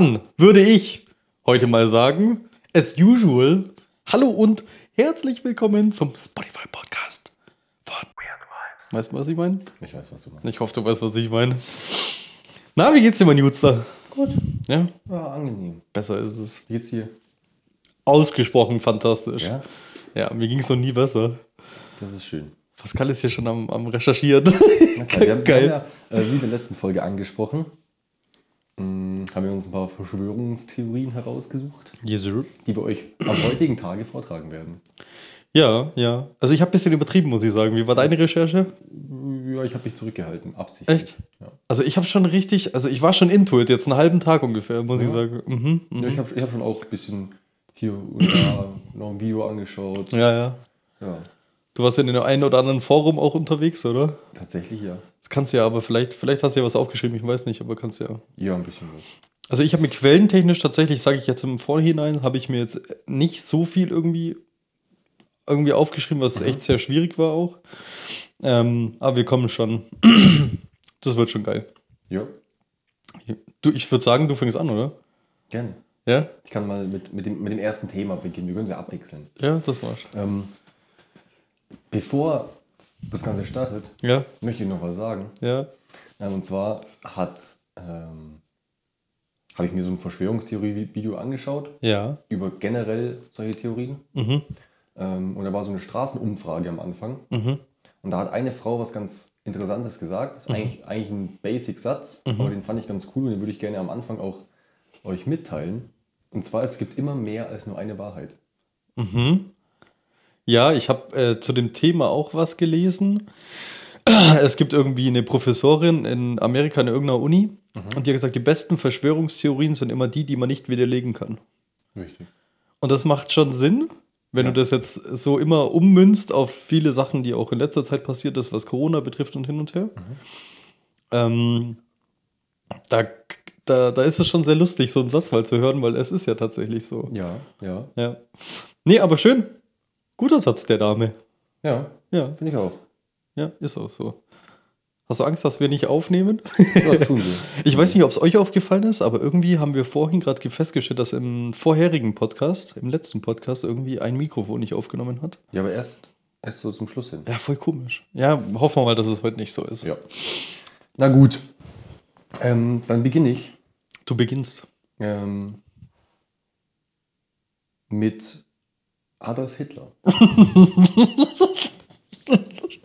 dann würde ich heute mal sagen, as usual, hallo und herzlich willkommen zum Spotify Podcast von Weird Vibes. Weißt du, was ich meine? Ich weiß, was du meinst. Ich hoffe, du weißt, was ich meine. Na, wie geht's dir, mein Jutster? Gut. Ja, Ja, angenehm. besser ist es. Wie geht's dir? Ausgesprochen fantastisch. Ja? Ja, mir ging es noch nie besser. Das ist schön. Pascal ist hier schon am, am Recherchieren. Klar, wir haben, Geil. wir haben ja, äh, wie in der letzten Folge angesprochen, mh, haben wir uns ein paar Verschwörungstheorien herausgesucht, Jesu. die wir euch am heutigen Tage vortragen werden. Ja, ja. Also ich habe ein bisschen übertrieben, muss ich sagen. Wie war deine Recherche? Ja, ich habe mich zurückgehalten, absichtlich. Echt? Ja, Also ich habe schon richtig, also ich war schon into it, jetzt einen halben Tag ungefähr, muss ich Ja. sagen. Mhm, mhm. ja ich habe ich hab schon auch ein bisschen hier und da noch ein Video angeschaut. Ja, ja. Ja, Du warst in dem einen oder anderen Forum auch unterwegs, oder? tatsächlich ja. Kannst du ja, aber vielleicht, vielleicht hast du ja was aufgeschrieben, ich weiß nicht, aber kannst ja. Ja, ein bisschen was. Also ich habe mir quellentechnisch tatsächlich, sage ich jetzt im Vorhinein, habe ich mir jetzt nicht so viel irgendwie, irgendwie aufgeschrieben, was echt sehr schwierig war auch. Ähm, aber wir kommen schon. Das wird schon geil. Ja, Du, ich würde sagen, du fängst an, oder? gerne. Ja? Ich kann mal mit, mit, dem, mit dem ersten Thema beginnen. Wir können sie abwechseln. Ja, das war's. Ähm, bevor das Ganze startet, Ja, möchte ich noch was sagen. ja. Ähm, und zwar hat, ähm, habe ich mir so ein Verschwörungstheorie-Video angeschaut Ja. über generell solche Theorien. Mhm. Ähm, und da war so eine Straßenumfrage am Anfang. Mhm. Und da hat eine Frau was ganz Interessantes gesagt. Das ist eigentlich, eigentlich ein Basic-Satz, Mhm. aber den fand ich ganz cool und den würde ich gerne am Anfang auch euch mitteilen. Und zwar, es gibt immer mehr als nur eine Wahrheit. Mhm. Ja, ich habe äh, zu dem Thema auch was gelesen. Es gibt irgendwie eine Professorin in Amerika in irgendeiner Uni und die hat gesagt, die besten Verschwörungstheorien sind immer die, die man nicht widerlegen kann. Richtig. Und das macht schon Sinn, wenn Ja. du das jetzt so immer ummünzt auf viele Sachen, die auch in letzter Zeit passiert ist, was Corona betrifft und hin und her. Ähm, da, da, da ist es schon sehr lustig, so einen Satz mal zu hören, weil es ist ja tatsächlich so. Ja, ja, Ja. Nee, aber schön. Guter Satz der Dame. ja, Ja, finde ich auch. ja, ist auch so. Hast du Angst, dass wir nicht aufnehmen? Ja, tun wir. Ich weiß nicht, ob es euch aufgefallen ist, aber irgendwie haben wir vorhin gerade festgestellt, dass im vorherigen Podcast, im letzten Podcast, irgendwie ein Mikrofon nicht aufgenommen hat. Ja, aber erst, erst so zum Schluss hin. Ja, voll komisch. Ja, hoffen wir mal, dass es heute nicht so ist. Ja. Na gut. Ähm, dann beginne ich Du beginnst. ähm, mit Adolf Hitler.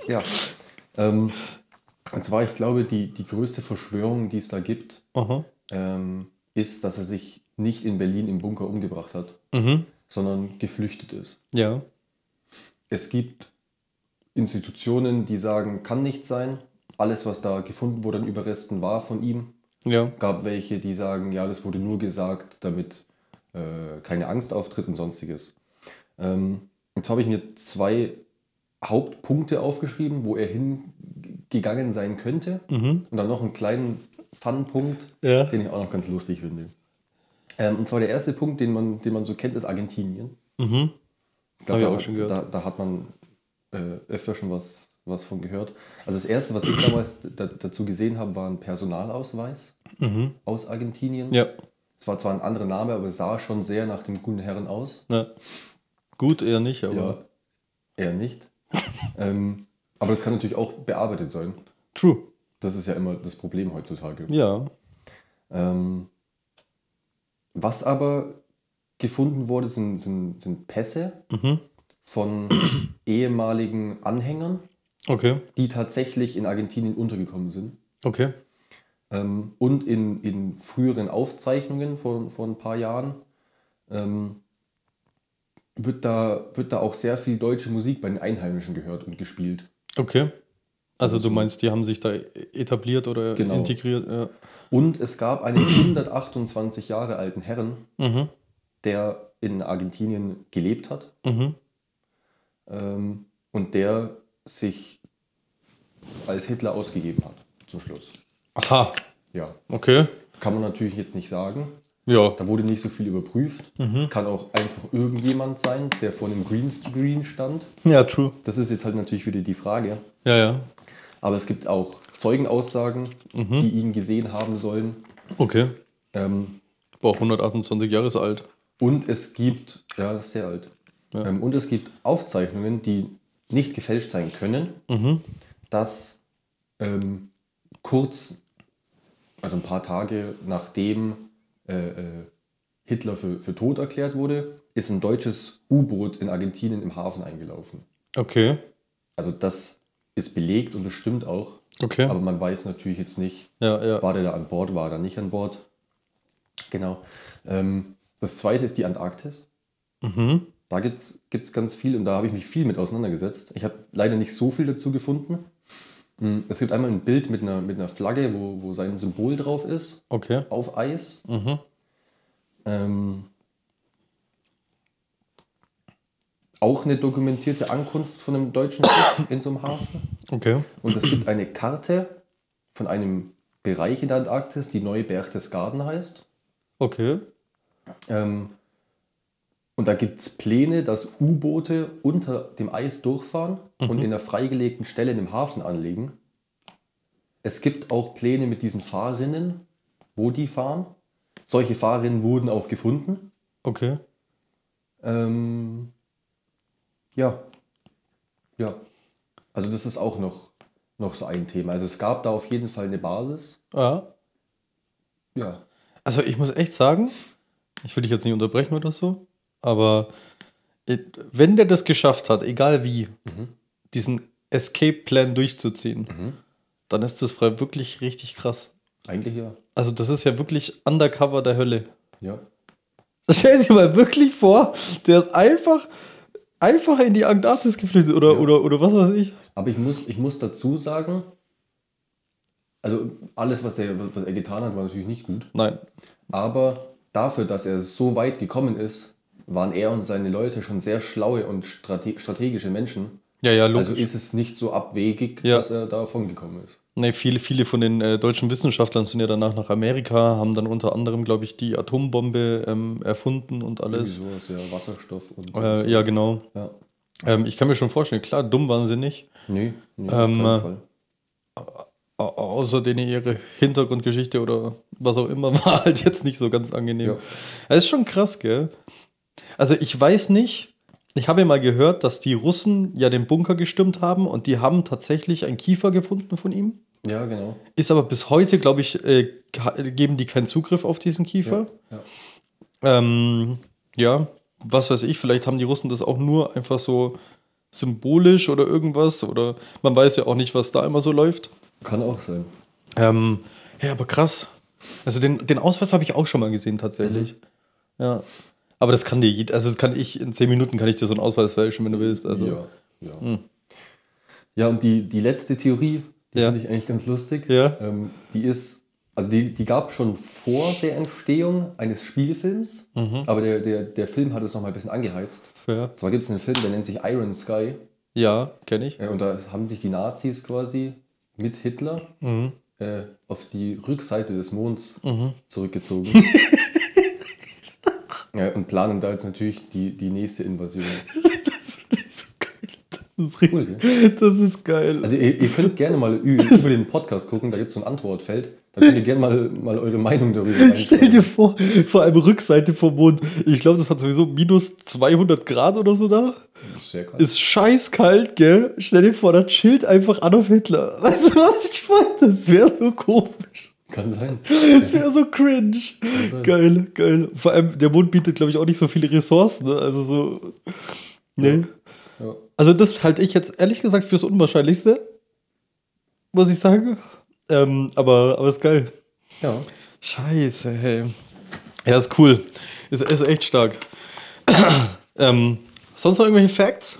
ja. Ähm, und zwar, ich glaube, die, die größte Verschwörung, die es da gibt, ähm, ist, dass er sich nicht in Berlin im Bunker umgebracht hat, Mhm. sondern geflüchtet ist. Ja. Es gibt Institutionen, die sagen, kann nicht sein. Alles, was da gefunden wurde an Überresten, war von ihm. Ja. gab welche, die sagen, ja, das wurde nur gesagt, damit äh, keine Angst auftritt und sonstiges. Ähm, jetzt habe ich mir zwei Hauptpunkte aufgeschrieben, wo er hingegangen sein könnte. Mhm. Und dann noch einen kleinen Fun-Punkt, Ja. den ich auch noch ganz lustig finde. Ähm, und zwar der erste Punkt, den man, den man so kennt, ist Argentinien. Mhm. Ich glaube, ich da, da, da hat man äh, öfter schon was, was von gehört. Also das erste, was ich damals da, dazu gesehen habe, war ein Personalausweis Mhm. aus Argentinien. Ja. Es war zwar ein anderer Name, aber es sah schon sehr nach dem guten Herren aus. ja. Gut, eher nicht, aber Ja, eher nicht. ähm, aber das kann natürlich auch bearbeitet sein. true. Das ist ja immer das Problem heutzutage. Ja. Ähm, was aber gefunden wurde, sind, sind, sind Pässe Mhm. von ehemaligen Anhängern, Okay. die tatsächlich in Argentinien untergekommen sind. Okay. Ähm, und in, in früheren Aufzeichnungen vor, vor ein paar Jahren ähm, wird, da, wird da auch sehr viel deutsche Musik bei den Einheimischen gehört und gespielt. Okay. Also du Also- meinst, die haben sich da etabliert oder Genau. integriert? Ja. Und es gab einen 128 Jahre alten Herren, Mhm. der in Argentinien gelebt hat Mhm. ähm, und der sich als Hitler ausgegeben hat zum Schluss. Aha. Ja, Okay. kann man natürlich jetzt nicht sagen. Ja. Da wurde nicht so viel überprüft. Mhm. Kann auch einfach irgendjemand sein, der vor einem Greenscreen stand. Ja, true. Das ist jetzt halt natürlich wieder die Frage. Ja, ja. Aber es gibt auch Zeugenaussagen, Mhm. die ihn gesehen haben sollen. Okay. Ähm, Boah, 128 Jahre alt. Und es gibt, ja, das ist sehr alt. Ja. Ähm, und es gibt Aufzeichnungen, die nicht gefälscht sein können, Mhm. dass ähm, kurz, also ein paar Tage nachdem äh, äh, Hitler für, für tot erklärt wurde, ist ein deutsches U-Boot in Argentinien im Hafen eingelaufen. Okay. Also das ist belegt und das stimmt auch. Okay. Aber man weiß natürlich jetzt nicht, ja, ja. war der da an Bord, war er da nicht an Bord. Genau. Ähm, das zweite ist die Antarktis. Mhm. Da gibt es ganz viel und da habe ich mich viel mit auseinandergesetzt. Ich habe leider nicht so viel dazu gefunden. Es gibt einmal ein Bild mit einer, mit einer Flagge, wo, wo sein Symbol drauf ist, Okay. auf Eis. Mhm. Ähm, auch eine dokumentierte Ankunft von einem deutschen Schiff in so einem Hafen. Okay. Und es gibt eine Karte von einem Bereich in der Antarktis, die neue Berchtesgaden heißt. Okay. Ähm, und da gibt es Pläne, dass U-Boote unter dem Eis durchfahren und in einer freigelegten Stelle in dem Hafen anlegen. Es gibt auch Pläne mit diesen Fahrrinnen, wo die fahren. Solche Fahrrinnen wurden auch gefunden. Okay. Ähm, ja. Ja. Also das ist auch noch, noch so ein Thema. Also es gab da auf jeden Fall eine Basis. Ja. Ja. Also ich muss echt sagen, ich will dich jetzt nicht unterbrechen oder so, aber äh, wenn der das geschafft hat, egal wie, Mhm. diesen Escape-Plan durchzuziehen, dann ist das wirklich richtig krass. Eigentlich ja. Also das ist ja wirklich Undercover der Hölle. Ja. Stell dir mal wirklich vor, der ist einfach, einfach in die Antarktis geflüchtet oder, Ja. oder, oder was weiß ich. Aber ich muss, ich muss dazu sagen, also alles, was, der, was er getan hat, war natürlich nicht gut. Nein. Aber dafür, dass er so weit gekommen ist, waren er und seine Leute schon sehr schlaue und strate strategische Menschen. Ja, ja, logisch. Also ist es nicht so abwegig, Ja. dass er davon gekommen ist. Nee, viele, viele von den äh, deutschen Wissenschaftlern sind ja danach nach Amerika, haben dann unter anderem, glaube ich, die Atombombe ähm, erfunden und alles. Irgendwie sowas, ja, Wasserstoff und Äh, so. ja, genau. ja. Ähm, ich kann mir schon vorstellen, klar, dumm waren sie nicht. Nee, nee Ähm, auf keinen Fall. Au- Außer denen ihre Hintergrundgeschichte oder was auch immer war halt jetzt nicht so ganz angenehm. Ja. Das ist schon krass, gell? Also ich weiß nicht, ich habe ja mal gehört, dass die Russen ja den Bunker gestürmt haben und die haben tatsächlich einen Kiefer gefunden von ihm. Ja, genau. Ist aber bis heute, glaube ich, äh, geben die keinen Zugriff auf diesen Kiefer. Ja. Ähm, ja, was weiß ich, vielleicht haben die Russen das auch nur einfach so symbolisch oder irgendwas oder man weiß ja auch nicht, was da immer so läuft. Kann auch sein. Ähm, ja, aber krass. Also den, den Ausweis habe ich auch schon mal gesehen tatsächlich. Ja. Aber das kann dir, also das kann ich, in zehn Minuten kann ich dir so einen Ausweis fälschen, wenn du willst. Also, ja, ja. ja, und die, die letzte Theorie, die Ja. finde ich eigentlich ganz lustig. Ja. Ähm, die ist, also die, die gab schon vor der Entstehung eines Spielfilms, Mhm. aber der, der, der Film hat es nochmal ein bisschen angeheizt. ja, Und zwar gibt es einen Film, der nennt sich Iron Sky. ja kenne ich. Äh, und da haben sich die Nazis quasi mit Hitler Mhm. äh, auf die Rückseite des Monds zurückgezogen. ja, und planen da jetzt natürlich die, die nächste Invasion. Cool, gell? Das ist geil. Also ihr, ihr könnt gerne mal über den Podcast gucken, da gibt es so ein Antwortfeld. Da könnt ihr gerne mal, mal eure Meinung darüber Stell reinschreiben. dir vor, vor allem Rückseite vom Mond. Ich glaube, das hat sowieso minus 200 Grad oder so da. Das ist sehr kalt. Ist scheiß kalt, gell? Stell dir vor, da chillt einfach Adolf Hitler. Weißt du, was ich meine? Das wäre so komisch. Kann sein. Das wäre so cringe. Geil, geil. Vor allem, der Mond bietet, glaube ich, auch nicht so viele Ressourcen. Ne? Also so. Nee. Ja. Also, das halte ich jetzt ehrlich gesagt fürs Unwahrscheinlichste. Muss ich sagen. Ähm, aber, aber ist geil. ja. Scheiße, hey. Ja, ist cool. Ist, ist echt stark. ähm, sonst noch irgendwelche Facts?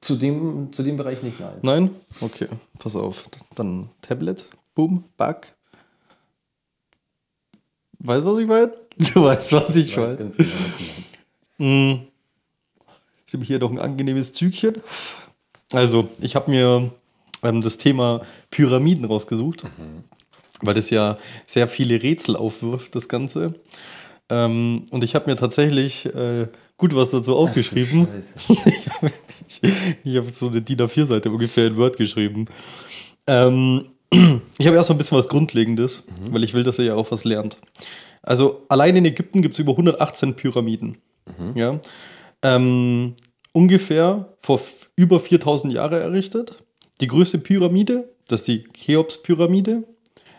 Zu, dem, zu dem Bereich nicht, nein. Nein? Okay, pass auf. Dann Tablet, Boom, Back. Weißt du, was ich meine? Du weißt, was ich Ich weiß meine. ganz genau, was du meinst. Mm. Ich habe hier noch ein angenehmes Zügchen. Also, ich habe mir ähm, das Thema Pyramiden rausgesucht, weil das ja sehr viele Rätsel aufwirft, das Ganze. Ähm, und ich habe mir tatsächlich äh, gut was dazu aufgeschrieben. Scheiße. ich habe hab so eine DIN A4-Seite ungefähr in Word geschrieben. Ähm, ich habe erstmal ein bisschen was Grundlegendes, weil ich will, dass ihr ja auch was lernt. Also allein in Ägypten gibt es über 118 Pyramiden. Ja? Ähm, ungefähr vor über 4000 Jahren errichtet. Die größte Pyramide, das ist die Cheops-Pyramide.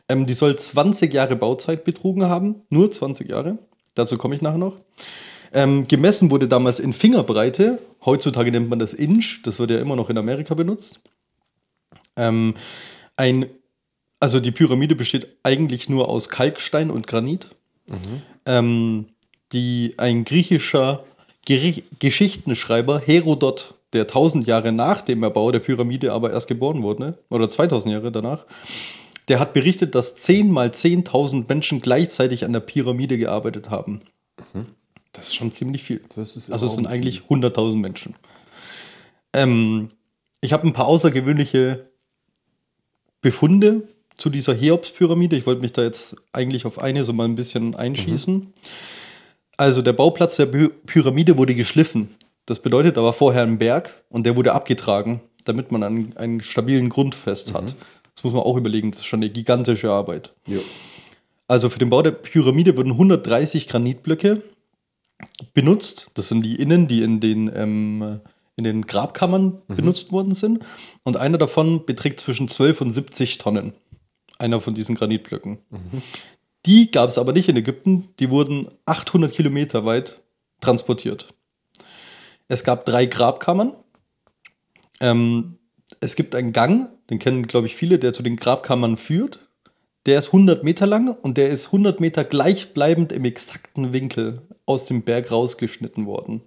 Ähm, die soll 20 Jahre Bauzeit betrogen haben. Nur 20 Jahre. Dazu komme ich nachher noch. Ähm, gemessen wurde damals in Fingerbreite. Heutzutage nennt man das Inch. Das wird ja immer noch in Amerika benutzt. Ähm, ein, also die Pyramide besteht eigentlich nur aus Kalkstein und Granit. Ähm, die, ein griechischer Geri Geschichtenschreiber, Herodot, der 1000 Jahre nach dem Erbau der Pyramide aber erst geboren wurde, oder 2000 Jahre danach, der hat berichtet, dass 10 mal 10.000 Menschen gleichzeitig an der Pyramide gearbeitet haben. Das ist schon ziemlich viel. Also es sind eigentlich 100.000 Menschen. Ähm, ich habe ein paar außergewöhnliche Befunde zu dieser Cheops-Pyramide. Ich wollte mich da jetzt eigentlich auf eine so mal ein bisschen einschießen. Also der Bauplatz der Py- Pyramide wurde geschliffen. Das bedeutet, da war vorher ein Berg und der wurde abgetragen, damit man einen, einen stabilen Grundfest hat. Das muss man auch überlegen, das ist schon eine gigantische Arbeit. Ja. Also für den Bau der Pyramide wurden 130 Granitblöcke benutzt. Das sind die Innen, die in den, ähm, in den Grabkammern benutzt worden sind. Und einer davon beträgt zwischen 12 und 70 Tonnen. Einer von diesen Granitblöcken. Die gab es aber nicht in Ägypten. Die wurden 800 Kilometer weit transportiert. Es gab drei Grabkammern. Ähm, es gibt einen Gang, den kennen, glaube ich, viele, der zu den Grabkammern führt. Der ist 100 Meter lang und der ist 100 Meter gleichbleibend im exakten Winkel aus dem Berg rausgeschnitten worden.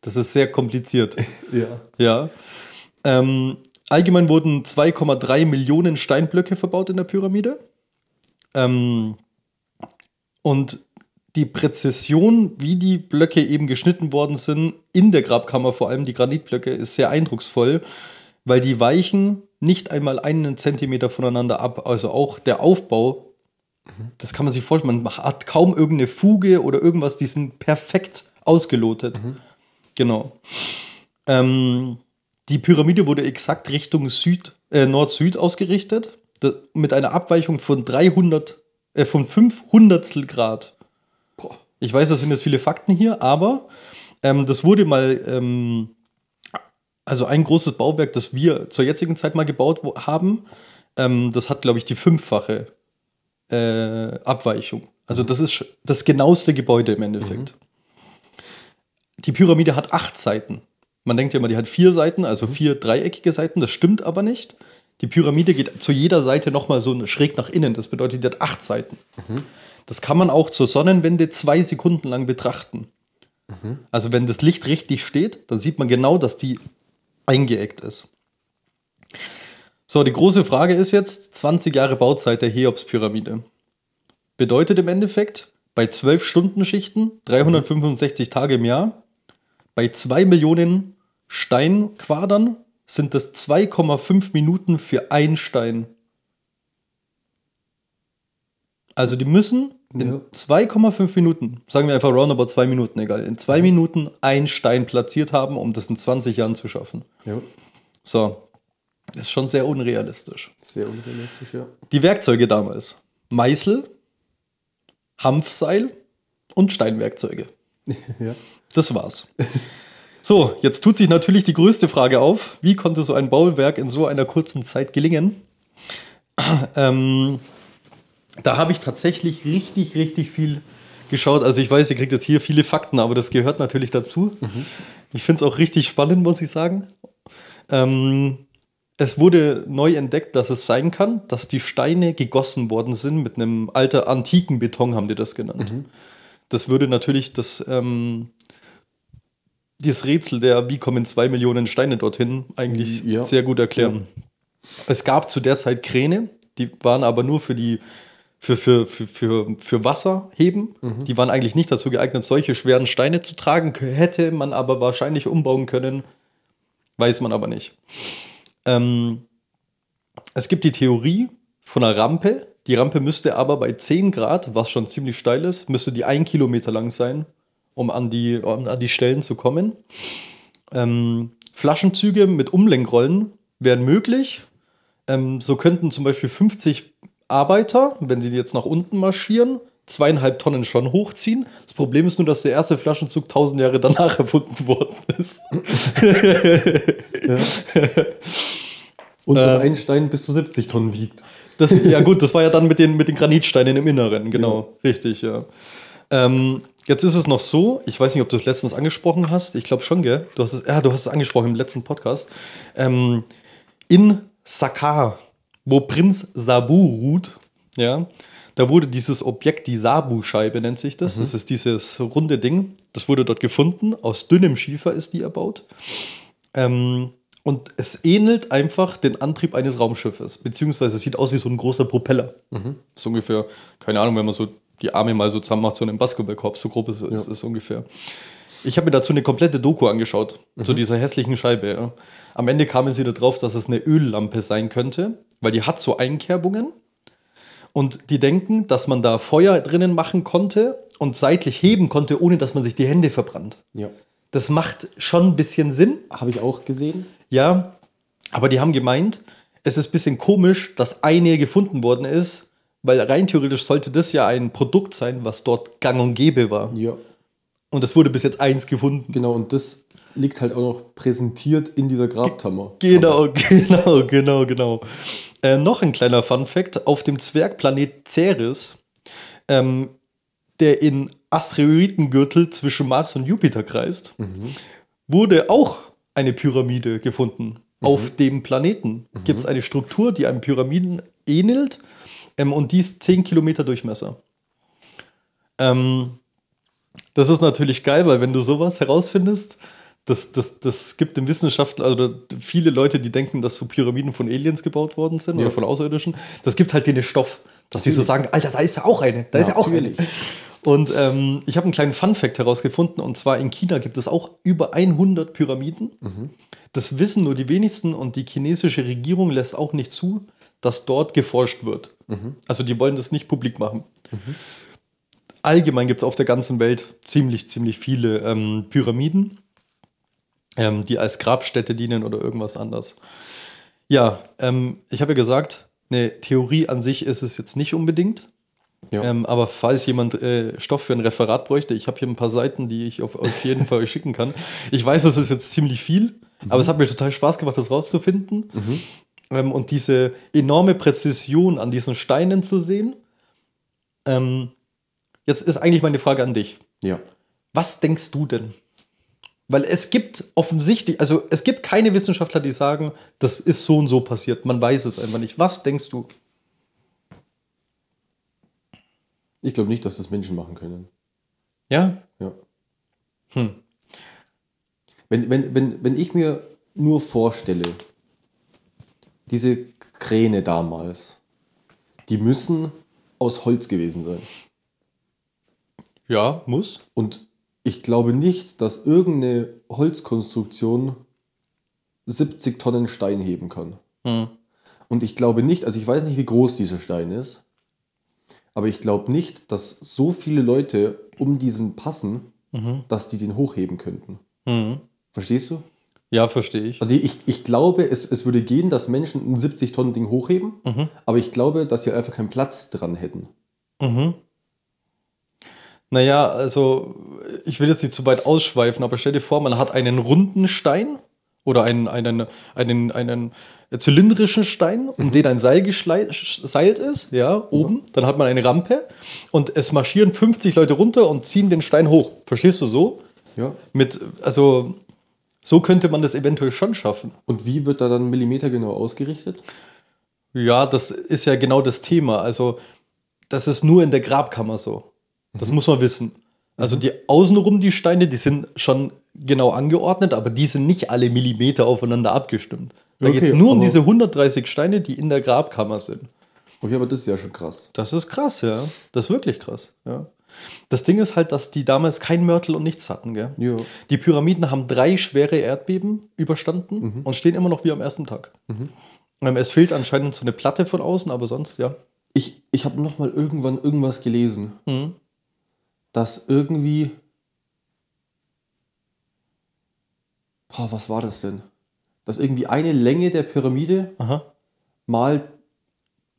Das ist sehr kompliziert. Ja. ja. Ähm, allgemein wurden 2,3 Millionen Steinblöcke verbaut in der Pyramide. Ähm, und die Präzision, wie die Blöcke eben geschnitten worden sind, in der Grabkammer, vor allem die Granitblöcke, ist sehr eindrucksvoll, weil die weichen nicht einmal einen Zentimeter voneinander ab. Also auch der Aufbau, das kann man sich vorstellen, man hat kaum irgendeine Fuge oder irgendwas, die sind perfekt ausgelotet. Genau. Ähm, die Pyramide wurde exakt Richtung Süd, äh, Nord-Süd ausgerichtet, mit einer Abweichung von 300, äh, von 500 Grad. Boah. Ich weiß, das sind jetzt viele Fakten hier, aber ähm, das wurde mal, ähm, also ein großes Bauwerk, das wir zur jetzigen Zeit mal gebaut haben, ähm, das hat, glaube ich, die fünffache äh, Abweichung. Also das ist das genaueste Gebäude im Endeffekt. Die Pyramide hat acht Seiten. Man denkt ja immer, die hat vier Seiten, also vier dreieckige Seiten. Das stimmt aber nicht. Die Pyramide geht zu jeder Seite nochmal so schräg nach innen. Das bedeutet, die hat acht Seiten. Das kann man auch zur Sonnenwende zwei Sekunden lang betrachten. Also wenn das Licht richtig steht, dann sieht man genau, dass die eingeeckt ist. So, die große Frage ist jetzt 20 Jahre Bauzeit der Cheops-Pyramide. Bedeutet im Endeffekt, bei 12 Stunden Schichten, 365 Tage im Jahr, bei 2 Millionen Steinquadern sind das 2,5 Minuten für ein Stein. Also die müssen in Ja. 2,5 Minuten, sagen wir einfach roundabout 2 Minuten, egal, in 2 Minuten ein Stein platziert haben, um das in 20 Jahren zu schaffen. Ja. So, das ist schon sehr unrealistisch. Sehr unrealistisch, ja. Die Werkzeuge damals. Meißel, Hanfseil und Steinwerkzeuge. ja. Das war's. So, jetzt tut sich natürlich die größte Frage auf. Wie konnte so ein Bauwerk in so einer kurzen Zeit gelingen? Ähm, da habe ich tatsächlich richtig, richtig viel geschaut. Also ich weiß, ihr kriegt jetzt hier viele Fakten, aber das gehört natürlich dazu. Ich finde es auch richtig spannend, muss ich sagen. Ähm, es wurde neu entdeckt, dass es sein kann, dass die Steine gegossen worden sind mit einem alter antiken Beton, haben die das genannt. Das würde natürlich das, ähm, dieses Rätsel der, wie kommen zwei Millionen Steine dorthin, eigentlich Ja. sehr gut erklären. Es gab zu der Zeit Kräne, die waren aber nur für die für, für, für, für, für Wasser heben. Die waren eigentlich nicht dazu geeignet, solche schweren Steine zu tragen. Hätte man aber wahrscheinlich umbauen können, weiß man aber nicht. Ähm, es gibt die Theorie von einer Rampe. Die Rampe müsste aber bei 10 Grad, was schon ziemlich steil ist, müsste die ein Kilometer lang sein, um an die, um an die Stellen zu kommen. Ähm, Flaschenzüge mit Umlenkrollen wären möglich. Ähm, so könnten zum Beispiel 50 Arbeiter, wenn sie jetzt nach unten marschieren, zweieinhalb Tonnen schon hochziehen. Das Problem ist nur, dass der erste Flaschenzug tausend Jahre danach erfunden worden ist. Und dass Äh. ein Stein bis zu 70 Tonnen wiegt. Das, ja gut, das war ja dann mit den, mit den Granitsteinen im Inneren, genau, richtig, ja. Ähm, jetzt ist es noch so, ich weiß nicht, ob du es letztens angesprochen hast, ich glaube schon, gell? Du hast es, ja, du hast es angesprochen im letzten Podcast. Ähm, in Sakar, wo Prinz Sabu ruht, ja, da wurde dieses Objekt, die Sabu-Scheibe nennt sich das, das ist dieses runde Ding, das wurde dort gefunden, aus dünnem Schiefer ist die erbaut. Ähm, und es ähnelt einfach den Antrieb eines Raumschiffes, beziehungsweise es sieht aus wie so ein großer Propeller. So ungefähr, keine Ahnung, wenn man so die Arme mal so zusammen macht, so einen Basketballkorb, so grob ist es ist ungefähr. Ich habe mir dazu eine komplette Doku angeschaut, zu dieser hässlichen Scheibe. Ja. Am Ende kamen sie da drauf, dass es eine Öllampe sein könnte, weil die hat so Einkerbungen. Und die denken, dass man da Feuer drinnen machen konnte und seitlich heben konnte, ohne dass man sich die Hände verbrannt. Ja. Das macht schon ein bisschen Sinn, Habe ich auch gesehen. ja, aber die haben gemeint, es ist ein bisschen komisch, dass eine gefunden worden ist, weil rein theoretisch sollte das ja ein Produkt sein, was dort gang und gäbe war. Ja. Und es wurde bis jetzt eins gefunden. Genau, und das liegt halt auch noch präsentiert in dieser Grabkammer. Genau, genau, genau, genau. Äh, noch ein kleiner Fun-Fact: Auf dem Zwergplanet Ceres, ähm, der in Asteroidengürtel zwischen Mars und Jupiter kreist, wurde auch eine Pyramide gefunden. Auf dem Planeten gibt es eine Struktur, die einem Pyramiden ähnelt ähm, und die ist 10 Kilometer Durchmesser. Ähm, das ist natürlich geil, weil wenn du sowas herausfindest, das, das, das gibt den Wissenschaftlern, also viele Leute, die denken, dass so Pyramiden von Aliens gebaut worden sind Ja. oder von Außerirdischen, das gibt halt denen Stoff, dass sie so sagen, Alter, da ist ja auch eine, da ist ja auch eine. Natürlich. Und ähm, ich habe einen kleinen Fun-Fact herausgefunden, und zwar in China gibt es auch über 100 Pyramiden. Das wissen nur die wenigsten und die chinesische Regierung lässt auch nicht zu, dass dort geforscht wird. Also die wollen das nicht publik machen. Allgemein gibt es auf der ganzen Welt ziemlich, ziemlich viele ähm, Pyramiden, ähm, die als Grabstätte dienen oder irgendwas anderes. Ja, ähm, ich habe ja gesagt, eine Theorie an sich ist es jetzt nicht unbedingt. Ja. Ähm, aber falls jemand äh, Stoff für ein Referat bräuchte, ich habe hier ein paar Seiten, die ich auf, auf jeden Fall schicken kann. Ich weiß, das ist jetzt ziemlich viel, aber es hat mir total Spaß gemacht, das rauszufinden. Ähm, und diese enorme Präzision an diesen Steinen zu sehen. Ähm, jetzt ist eigentlich meine Frage an dich. Ja. Was denkst du denn? Weil es gibt offensichtlich, also es gibt keine Wissenschaftler, die sagen, das ist so und so passiert. Man weiß es einfach nicht. Was denkst du? Ich glaube nicht, dass das Menschen machen können. Ja? Ja. Hm. Wenn, wenn, wenn, wenn ich mir nur vorstelle, diese Kräne damals, die müssen aus Holz gewesen sein. Ja, muss. Und ich glaube nicht, dass irgendeine Holzkonstruktion 70 Tonnen Stein heben kann. Hm. Und ich glaube nicht, also ich weiß nicht, wie groß dieser Stein ist, aber ich glaube nicht, dass so viele Leute um diesen passen, dass die den hochheben könnten. Hm. Verstehst du? Ja, verstehe ich. Also ich, ich glaube, es, es würde gehen, dass Menschen ein 70 Tonnen Ding hochheben, aber ich glaube, dass sie einfach keinen Platz dran hätten. Mhm. Naja, also ich will jetzt nicht zu weit ausschweifen, aber stell dir vor, man hat einen runden Stein oder einen, einen, einen, einen zylindrischen Stein, um den ein Seil geseilt ist, ja, oben. Dann hat man eine Rampe und es marschieren 50 Leute runter und ziehen den Stein hoch. Verstehst du so? Ja. Mit, also so könnte man das eventuell schon schaffen. Und wie wird da dann Millimeter genau ausgerichtet? Ja, das ist ja genau das Thema. Also, das ist nur in der Grabkammer so. Das muss man wissen. Also, die außenrum, die Steine, die sind schon genau angeordnet, aber die sind nicht alle Millimeter aufeinander abgestimmt. Da Okay, geht es nur um diese 130 Steine, die in der Grabkammer sind. Okay, aber das ist ja schon krass. Das ist krass, ja. Das ist wirklich krass, ja. Das Ding ist halt, dass die damals kein Mörtel und nichts hatten, gell? Ja. Die Pyramiden haben drei schwere Erdbeben überstanden und stehen immer noch wie am ersten Tag. Ähm, es fehlt anscheinend so eine Platte von außen, aber sonst, ja. Ich, ich habe noch mal irgendwann irgendwas gelesen, Mhm. dass irgendwie. Boah, was war das denn? Dass irgendwie eine Länge der Pyramide Aha. mal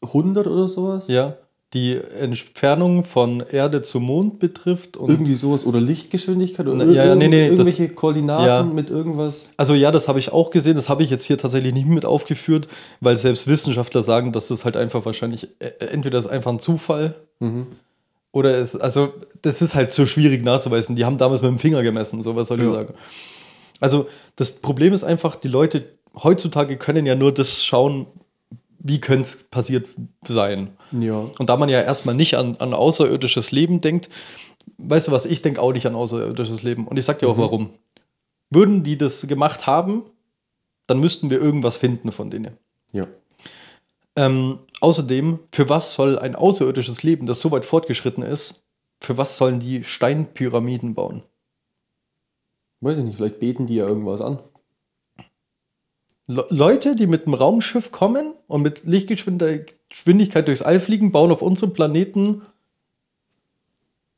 100 oder sowas. Ja. Die Entfernung von Erde zum Mond betrifft. Und Irgendwie sowas. Oder Lichtgeschwindigkeit oder Na, ja, ja, nee, nee, das- irgendwelche Koordinaten ja. mit irgendwas. Also ja, das habe ich auch gesehen. Das habe ich jetzt hier tatsächlich nicht mit aufgeführt, weil selbst Wissenschaftler sagen, dass das halt einfach wahrscheinlich äh, entweder ist einfach ein Zufall Mhm. oder es, also das ist halt so schwierig nachzuweisen. Die haben damals mit dem Finger gemessen, so was soll ich Ja. sagen. Also das Problem ist einfach, die Leute heutzutage können ja nur das schauen, wie könnte es passiert sein. Ja. Und da man ja erstmal nicht an, an außerirdisches Leben denkt, weißt du was, ich denke auch nicht an außerirdisches Leben. Und ich sag dir auch Mhm. warum. Würden die das gemacht haben, dann müssten wir irgendwas finden von denen. Ja. Ähm, außerdem, für was soll ein außerirdisches Leben, das so weit fortgeschritten ist, für was sollen die Steinpyramiden bauen? Weiß ich nicht, vielleicht beten die ja irgendwas an. Le Leute, die mit einem Raumschiff kommen und mit Lichtgeschwindigkeit durchs All fliegen, bauen auf unserem Planeten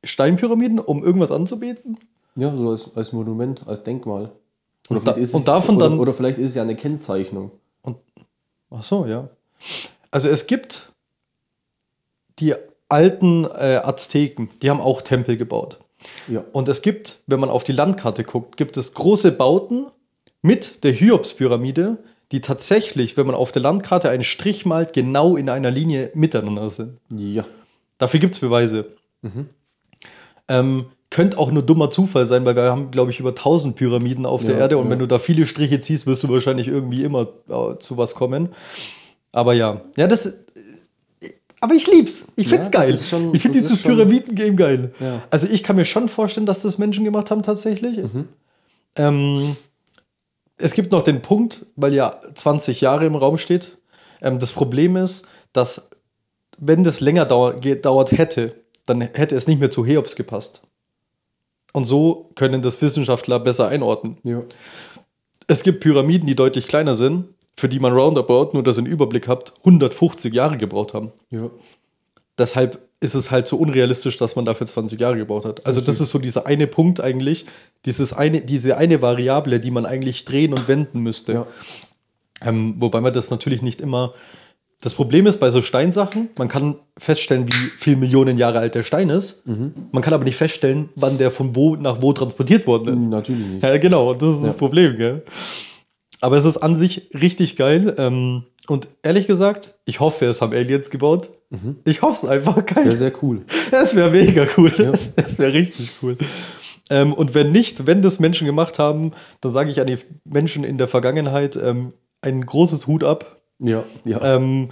Steinpyramiden, um irgendwas anzubeten? Ja, so als, als Monument, als Denkmal. Und da- und davon oder, dann- Oder vielleicht ist es ja eine Kennzeichnung. Ach so, ja. Also es gibt die alten äh, Azteken, die haben auch Tempel gebaut. Ja. Und es gibt, wenn man auf die Landkarte guckt, gibt es große Bauten mit der Hiobspyramide, die tatsächlich, wenn man auf der Landkarte einen Strich malt, genau in einer Linie miteinander sind. Ja. Dafür gibt es Beweise. Mhm. Ähm, könnte auch nur dummer Zufall sein, weil wir haben, glaube ich, über 1000 Pyramiden auf der Ja, Erde und ja. wenn du da viele Striche ziehst, wirst du wahrscheinlich irgendwie immer äh, zu was kommen. Aber ja, ja, das. äh, Aber ich lieb's. Ich Ja, find's das geil. schon- ich finde dieses Pyramiden-Game geil. Ja. Also ich kann mir schon vorstellen, dass das Menschen gemacht haben tatsächlich. Mhm. Ähm, es gibt noch den Punkt, weil ja 20 Jahre im Raum steht. Ähm, das Problem ist, dass wenn das länger dauer, gedauert hätte, dann hätte es nicht mehr zu Cheops gepasst. Und so können das Wissenschaftler besser einordnen. Ja. Es gibt Pyramiden, die deutlich kleiner sind, für die man roundabout, nur dass ihr einen Überblick habt, 150 Jahre gebraucht haben. Ja. Deshalb ist es halt so unrealistisch, dass man dafür 20 Jahre gebraucht hat. Also das Okay. ist so dieser eine Punkt eigentlich, dieses eine, diese eine Variable, die man eigentlich drehen und wenden müsste. Ja. Ähm, wobei man das natürlich nicht immer. Das Problem ist bei so Steinsachen, man kann feststellen, wie viel Millionen Jahre alt der Stein ist. Mhm. Man kann aber nicht feststellen, wann der von wo nach wo transportiert worden ist. Natürlich nicht. Ja, genau, das ist Ja. das Problem, gell? Aber es ist an sich richtig geil. Ähm, und ehrlich gesagt, ich hoffe, es haben Aliens gebaut. Mhm. Ich hoffe es einfach Wäre geil. sehr cool. Das wäre mega cool. Ja. Das wäre richtig cool. Ähm, und wenn nicht, wenn das Menschen gemacht haben, dann sage ich an die Menschen in der Vergangenheit ähm, ein großes Hut ab. Ja. Ja. Ähm,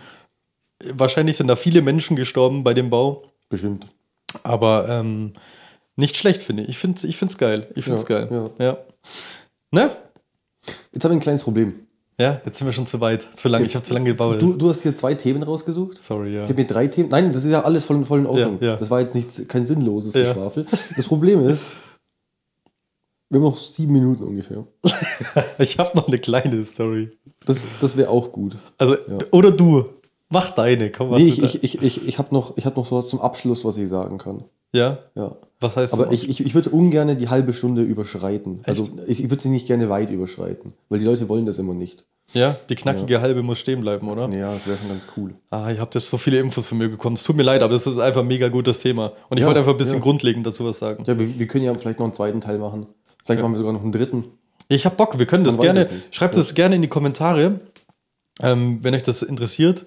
wahrscheinlich sind da viele Menschen gestorben bei dem Bau. Bestimmt. Aber ähm, nicht schlecht, finde ich. Ich finde es ich find's geil. Ich finde es Ja, geil. Ja. Ne? Jetzt habe ich ein kleines Problem. Ja, jetzt sind wir schon zu weit. Zu lange. Ich Jetzt- habe zu lange gebabbelt. Du, du hast hier zwei Themen rausgesucht. Sorry, ja. Ich habe mir drei Themen. Nein, das ist ja alles voll, voll in Ordnung. Ja, ja. Das war jetzt nichts, kein sinnloses Ja. Geschwafel. Das Problem ist, wir haben noch sieben Minuten ungefähr. Ich habe noch eine kleine Story. Das, das wäre auch gut. Also, Ja. oder du. Mach deine. Komm, Nee, ich, ich, ich, ich, ich habe noch, ich hab noch sowas zum Abschluss, was ich sagen kann. Ja? Ja. Was heißt Aber das? ich, ich, ich würde ungern die halbe Stunde überschreiten. Echt? Also ich, ich würde sie nicht gerne weit überschreiten, weil die Leute wollen das immer nicht. Ja, die knackige halbe muss stehen bleiben, oder? Ja, das wäre schon ganz cool. Ah, ihr habt jetzt so viele Infos von mir bekommen. Es tut mir leid, aber es ist einfach ein mega gutes Thema. Und ich Ja, wollte einfach ein bisschen ja. grundlegend dazu was sagen. Ja, wir, wir können ja vielleicht noch einen zweiten Teil machen. Vielleicht machen wir sogar noch einen dritten. Ich habe Bock, wir können das Man gerne. Schreibt Ja. es gerne in die Kommentare, ähm, wenn euch das interessiert.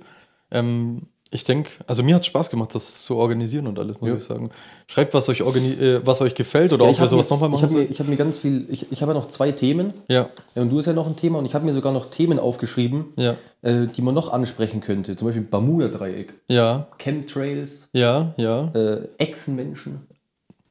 Ähm, ich denke, also mir hat es Spaß gemacht, das zu organisieren und alles, muss Ja. ich sagen. Schreibt, was euch, äh, was euch gefällt oder Ja, ob wir hab sowas nochmal ich machen habe mir, ich hab mir ganz viel, ich, ich habe ja noch zwei Themen. Ja, Und du hast ja noch ein Thema und ich habe mir sogar noch Themen aufgeschrieben, ja, äh, die man noch ansprechen könnte. Zum Beispiel Bermuda-Dreieck, ja, Chemtrails, ja, ja, äh, Echsenmenschen,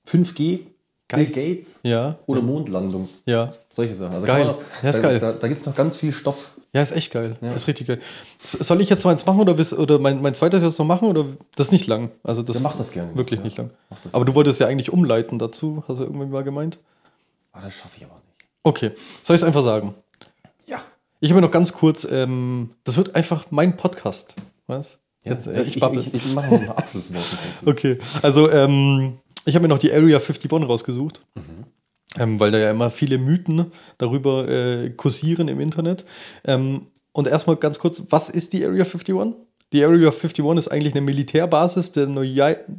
5G, Geil. Bill Gates ja, oder Mondlandung. ja. Solche Sachen. Also Geil. noch, Ja, ist da, geil. Da, da gibt es noch ganz viel Stoff. Ja, ist echt geil. Ja. Ist richtig geil. Soll ich jetzt noch eins machen oder, bis, oder mein, mein zweites jetzt noch machen? Oder das ist nicht lang? Also das Ja, mach das gerne. wirklich Ja. nicht lang. Aber du wolltest ja eigentlich umleiten dazu, hast du irgendwann mal gemeint? Ah, das schaffe ich aber nicht. Okay, soll ich es einfach sagen? Ja. Ich habe mir noch ganz kurz, ähm, das wird einfach mein Podcast. Was? Jetzt, äh, ich, ich ich, ich mache noch ein Abschlusswort. Okay, also ähm, ich habe mir noch die Area 51 rausgesucht, Mhm. Ähm, weil da ja immer viele Mythen darüber äh, kursieren im Internet. Ähm, und erstmal ganz kurz, was ist die Area 51? Die Area 51 ist eigentlich eine Militärbasis der United,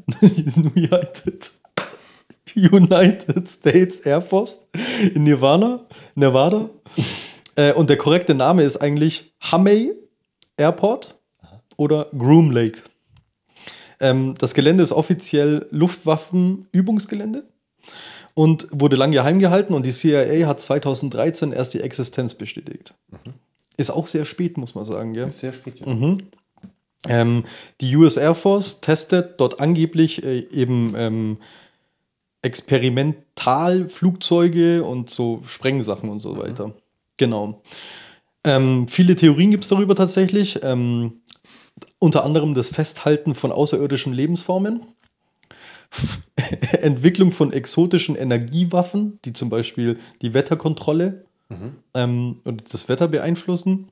United States Air Force in Nirvana, Nevada. Äh, und der korrekte Name ist eigentlich Hamay Airport oder Groom Lake. Ähm, das Gelände ist offiziell Luftwaffenübungsgelände und wurde lange geheim gehalten und die CIA hat 2013 erst die Existenz bestätigt. Mhm. Ist auch sehr spät, muss man sagen. Gell? Ist sehr spät, ja. Mhm. Ähm, die US Air Force testet dort angeblich äh, eben ähm, Experimentalflugzeuge und so Sprengsachen und so mhm. weiter. Genau. Ähm, viele Theorien gibt es darüber tatsächlich. Ähm, unter anderem das Festhalten von außerirdischen Lebensformen. Entwicklung von exotischen Energiewaffen, die zum Beispiel die Wetterkontrolle mhm. ähm, und das Wetter beeinflussen.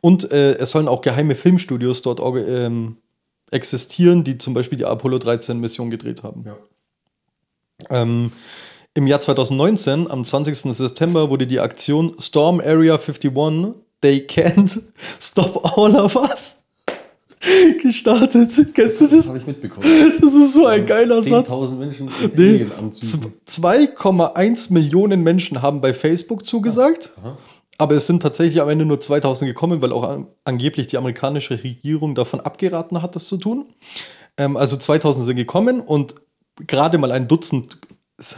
Und äh, es sollen auch geheime Filmstudios dort ähm, existieren, die zum Beispiel die Apollo 13 Mission gedreht haben. Ja. Ähm, Im Jahr 2019, am 20. September, wurde die Aktion Storm Area 51 They Can't Stop All of Us gestartet. Kennst du das? Das habe ich mitbekommen. Das ist so ein geiler 10 Satz. 10.000 Menschen in nee, 2,1 Millionen Menschen haben bei Facebook zugesagt. Aha. Aber es sind tatsächlich am Ende nur 2000 gekommen, weil auch an, angeblich die amerikanische Regierung davon abgeraten hat, das zu tun. Ähm, also 2000 sind gekommen und gerade mal ein Dutzend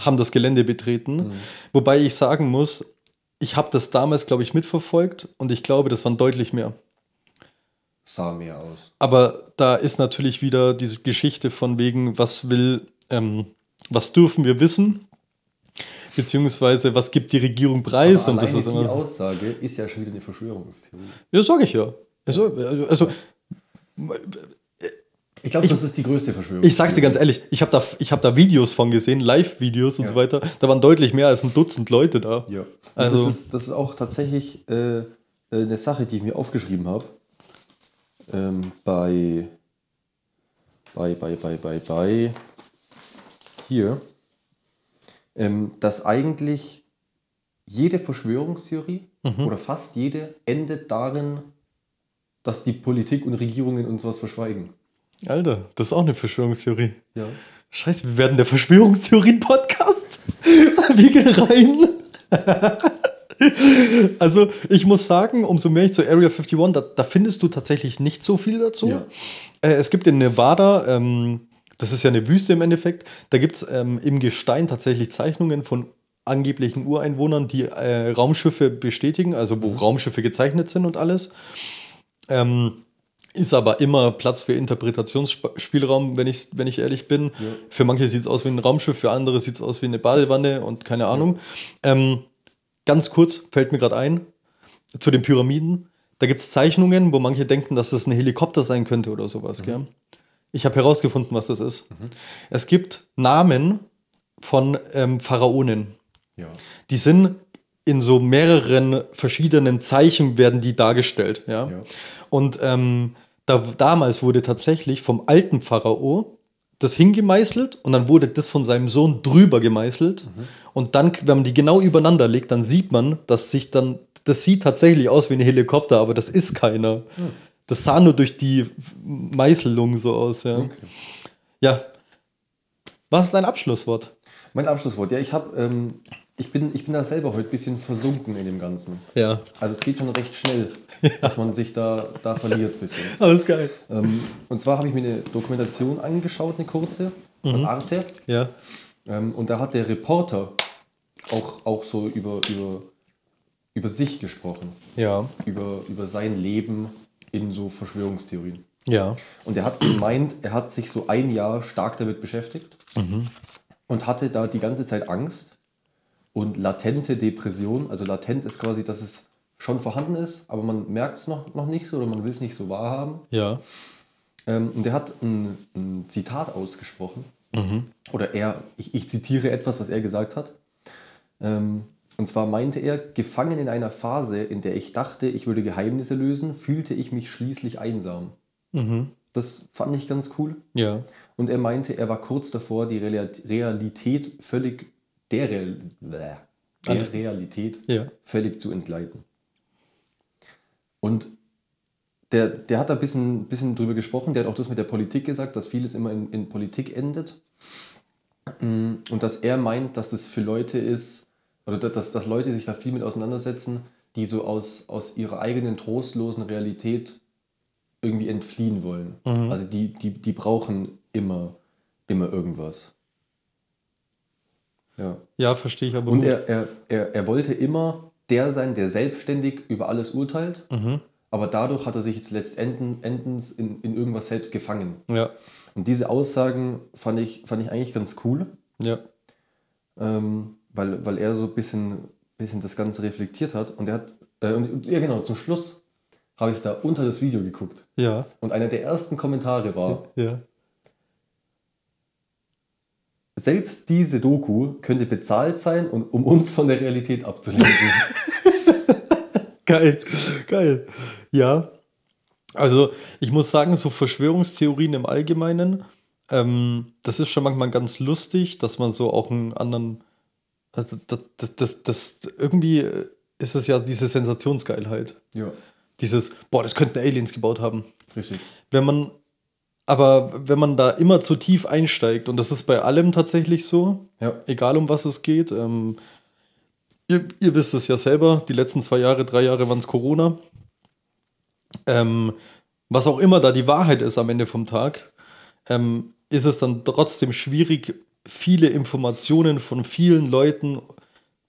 haben das Gelände betreten. Mhm. Wobei ich sagen muss, ich habe das damals, glaube ich, mitverfolgt und ich glaube, das waren deutlich mehr sah mehr aus. Aber da ist natürlich wieder diese Geschichte von wegen, was will, ähm, was dürfen wir wissen? Beziehungsweise, was gibt die Regierung preis? Aber und das ist die immer, Aussage ist ja schon wieder eine Verschwörungstheorie. Ja, sage ich ja. Also, also ich glaube, das ist die größte Verschwörung. Ich sag's dir ganz ehrlich, ich habe da, hab da Videos von gesehen, Live-Videos und ja. so weiter. Da waren deutlich mehr als ein Dutzend Leute da. Ja. Also, das, ist, das ist auch tatsächlich äh, eine Sache, die ich mir aufgeschrieben habe ähm, bei, bei, bei, bei, bei, bei, hier, ähm, dass eigentlich jede Verschwörungstheorie mhm. oder fast jede endet darin, dass die Politik und Regierungen uns was verschweigen. Alter, das ist auch eine Verschwörungstheorie. Ja. Scheiße, wir werden der Verschwörungstheorien-Podcast. wir gehen rein. also ich muss sagen, umso mehr ich zur Area 51, da, da findest du tatsächlich nicht so viel dazu. Ja. Äh, es gibt in Nevada, ähm, das ist ja eine Wüste im Endeffekt, da gibt es ähm, im Gestein tatsächlich Zeichnungen von angeblichen Ureinwohnern, die äh, Raumschiffe bestätigen, also wo mhm. Raumschiffe gezeichnet sind und alles. Ähm, ist aber immer Platz für Interpretationsspielraum, wenn ich, wenn ich ehrlich bin. Ja. Für manche sieht es aus wie ein Raumschiff, für andere sieht es aus wie eine Badewanne und keine Ahnung. Ja. Ähm, Ganz kurz, fällt mir gerade ein, zu den Pyramiden. Da gibt es Zeichnungen, wo manche denken, dass das ein Helikopter sein könnte oder sowas. Mhm. Ich habe herausgefunden, was das ist. Mhm. Es gibt Namen von ähm, Pharaonen. Ja. Die sind in so mehreren verschiedenen Zeichen werden die dargestellt. Ja? ja. Und ähm, da, damals wurde tatsächlich vom alten Pharao das hingemeißelt und dann wurde das von seinem Sohn drüber gemeißelt. Mhm. Und dann, wenn man die genau übereinander legt, dann sieht man, dass sich dann, das sieht tatsächlich aus wie ein Helikopter, aber das ist keiner. Mhm. Das sah nur durch die Meißelung so aus, ja. Okay. Ja. Was ist dein Abschlusswort? Mein Abschlusswort, ja, ich habe ähm, ich bin, ich bin da selber heute ein bisschen versunken in dem Ganzen. Ja. Also es geht schon recht schnell, ja. dass man sich da, da verliert ein bisschen. Ist geil. Ähm, und zwar habe ich mir eine Dokumentation angeschaut, eine kurze, von mhm. Arte. Ja. Ähm, und da hat der Reporter auch, auch so über, über, über sich gesprochen. Ja. Über, über sein Leben in so Verschwörungstheorien. Ja. Und er hat gemeint, er hat sich so ein Jahr stark damit beschäftigt mhm. und hatte da die ganze Zeit Angst, und latente Depression. Also latent ist quasi, dass es schon vorhanden ist, aber man merkt es noch, noch nicht so oder man will es nicht so wahrhaben. Ja. Ähm, und der hat ein, ein Zitat ausgesprochen. Mhm. Oder er, ich, ich, zitiere etwas, was er gesagt hat. Ähm, und zwar meinte er, gefangen in einer Phase, in der ich dachte, ich würde Geheimnisse lösen, fühlte ich mich schließlich einsam. Mhm. Das fand ich ganz cool. Ja. Und er meinte, er war kurz davor, die Realität völlig der, Real, der Realität ja. völlig zu entgleiten. Und der, der hat da ein bisschen, bisschen drüber gesprochen, der hat auch das mit der Politik gesagt, dass vieles immer in, in Politik endet. Mm, Und dass er meint, dass das für Leute ist, oder dass, dass Leute sich da viel mit auseinandersetzen, die so aus, aus ihrer eigenen trostlosen Realität irgendwie entfliehen wollen. Also die, die, die brauchen immer, immer irgendwas. Ja. Ja, verstehe ich aber Und er, er, er, er wollte immer der sein, der selbstständig über alles urteilt, Mhm. aber dadurch hat er sich jetzt letztendlich in, in irgendwas selbst gefangen. Ja, Und diese Aussagen fand ich, fand ich eigentlich ganz cool, ja. ähm, weil, weil er so ein bisschen, bisschen das Ganze reflektiert hat. Und er hat, äh, und, und ja genau, zum Schluss habe ich da unter das Video geguckt. Ja, Und einer der ersten Kommentare war, ja. Selbst diese Doku könnte bezahlt sein, und, um uns von der Realität abzulenken. Geil, geil. Ja. Also, ich muss sagen, so Verschwörungstheorien im Allgemeinen, ähm, das ist schon manchmal ganz lustig, dass man so auch einen anderen. Also, das, das, das, das irgendwie ist es ja diese Sensationsgeilheit. ja, Dieses, boah, das könnten Aliens gebaut haben. richtig. Wenn man, aber wenn man da immer zu tief einsteigt, und das ist bei allem tatsächlich so, Ja, egal um was es geht. Ähm, ihr, ihr wisst es ja selber, die letzten zwei Jahre, drei Jahre waren es Corona. Ähm, was auch immer da die Wahrheit ist am Ende vom Tag, ähm, ist es dann trotzdem schwierig, viele Informationen von vielen Leuten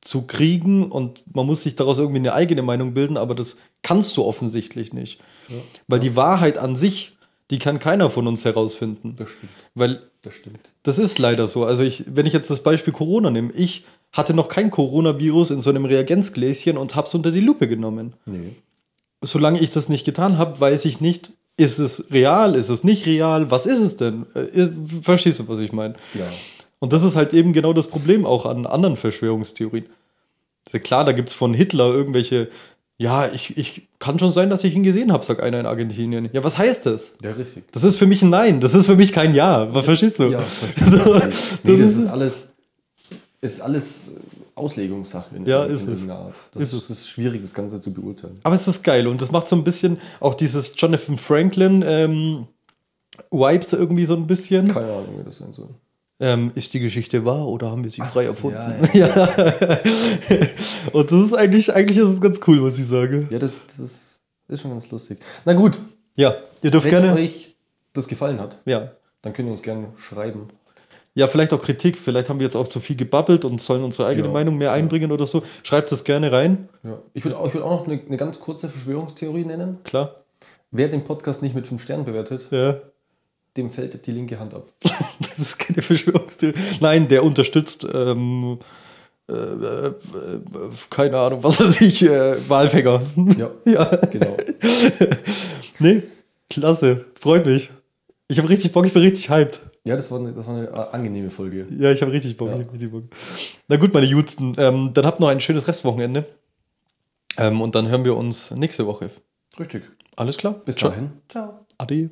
zu kriegen und man muss sich daraus irgendwie eine eigene Meinung bilden, aber das kannst du offensichtlich nicht. Weil die Wahrheit an sich, die kann keiner von uns herausfinden. das stimmt. Weil Das stimmt. das ist leider so. Also ich, wenn ich jetzt das Beispiel Corona nehme, ich hatte noch kein Coronavirus in so einem Reagenzgläschen und habe es unter die Lupe genommen. Nee. Solange ich das nicht getan habe, weiß ich nicht, ist es real, ist es nicht real, was ist es denn? Äh, Verstehst du, was ich meine? Ja. Und das ist halt eben genau das Problem auch an anderen Verschwörungstheorien. Klar, da gibt es von Hitler irgendwelche, ja, ich, ich kann schon sein, dass ich ihn gesehen habe, sagt einer in Argentinien. Ja, was heißt das? Ja, richtig. Das ist für mich ein Nein, das ist für mich kein Ja. Was verstehst du? Ja, verstehe. nee, das ist- alles, ist alles Auslegungssache in, Ja, ist in es. irgendeiner Art. Das Ist ist, ist schwierig, das Ganze zu beurteilen. Aber es ist geil und das macht so ein bisschen auch dieses Jonathan Franklin ähm, Vibes irgendwie so ein bisschen. Keine Ahnung, wie das sein soll. Ähm, ist die Geschichte wahr oder haben wir sie Ach, frei ja, erfunden? Ja, und das ist eigentlich, eigentlich ist es ganz cool, was ich sage. Ja, das, das ist, ist schon ganz lustig. Na gut, Ja, ihr dürft wenn gerne. euch das gefallen hat, Ja. dann könnt ihr uns gerne schreiben. ja, vielleicht auch Kritik. Vielleicht haben wir jetzt auch zu viel gebabbelt und sollen unsere eigene Ja, Meinung mehr ja. einbringen oder so. Schreibt das gerne rein. Ja. Ich würde auch, ich würd auch noch eine, eine ganz kurze Verschwörungstheorie nennen. Klar. Wer den Podcast nicht mit 5 Sternen bewertet, Ja. Dem fällt die linke Hand ab. Das ist keine Verschwörungstheorie. Nein, der unterstützt, ähm, äh, äh, keine Ahnung, was weiß ich, äh, Walfänger. Ja, ja. genau. Nee, klasse. Freut mich. Ich habe richtig Bock, ich bin richtig hyped. Ja, das war eine, das war eine äh, angenehme Folge. Ja, ich habe richtig Bock, Ja. ich hab richtig Bock. Na gut, meine Jutsten, ähm, dann habt noch ein schönes Restwochenende. Ähm, und dann hören wir uns nächste Woche. Richtig. Alles klar? Bis Ciao. dahin. Ciao. Ade.